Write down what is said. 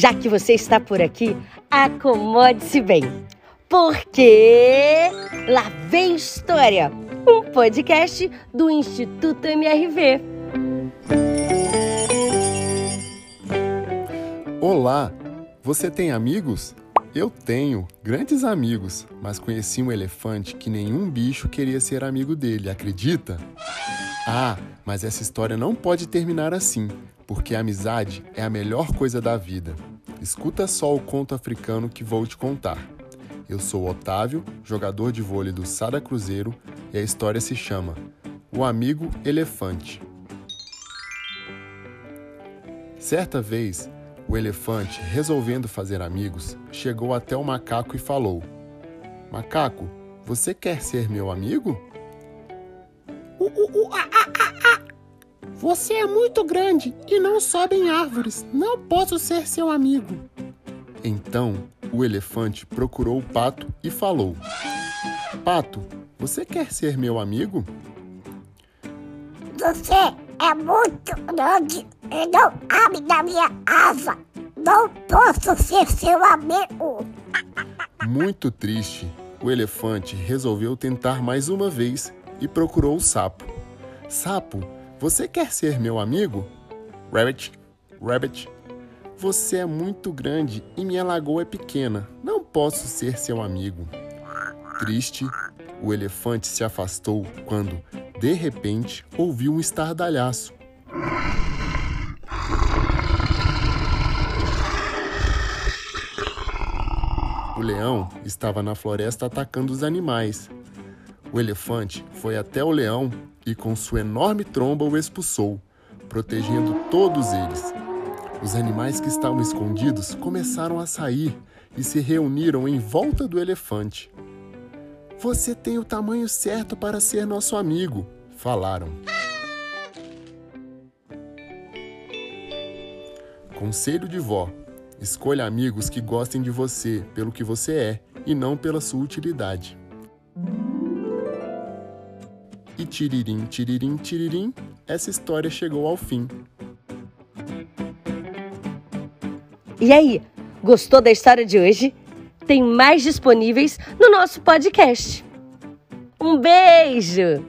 Já que você está por aqui, acomode-se bem, porque lá vem história, um podcast do Instituto MRV. Olá, você tem amigos? Eu tenho grandes amigos, mas conheci um elefante que nenhum bicho queria ser amigo dele, acredita? Ah, mas essa história não pode terminar assim, porque a amizade é a melhor coisa da vida. Escuta só o conto africano que vou te contar. Eu sou Otávio, jogador de vôlei do Sada Cruzeiro, e a história se chama O Amigo Elefante. Certa vez, o elefante, resolvendo fazer amigos, chegou até o macaco e falou: Macaco, você quer ser meu amigo? Uh, uh, uh, ah. Você é muito grande e não sobe em árvores. Não posso ser seu amigo. Então o elefante procurou o pato e falou: Pato, você quer ser meu amigo? Você é muito grande e não abre da minha asa. Não posso ser seu amigo. Muito triste, o elefante resolveu tentar mais uma vez e procurou o sapo. Sapo, você quer ser meu amigo? Rabbit, rabbit, você é muito grande e minha lagoa é pequena. Não posso ser seu amigo. Triste, o elefante se afastou quando, de repente, ouviu um estardalhaço. O leão estava na floresta atacando os animais. O elefante foi até o leão e, com sua enorme tromba, o expulsou, protegendo todos eles. Os animais que estavam escondidos começaram a sair e se reuniram em volta do elefante. Você tem o tamanho certo para ser nosso amigo, falaram. Conselho de vó: escolha amigos que gostem de você pelo que você é e não pela sua utilidade. E tiririm, tiririm, tiririm, essa história chegou ao fim. E aí, gostou da história de hoje? Tem mais disponíveis no nosso podcast. Um beijo!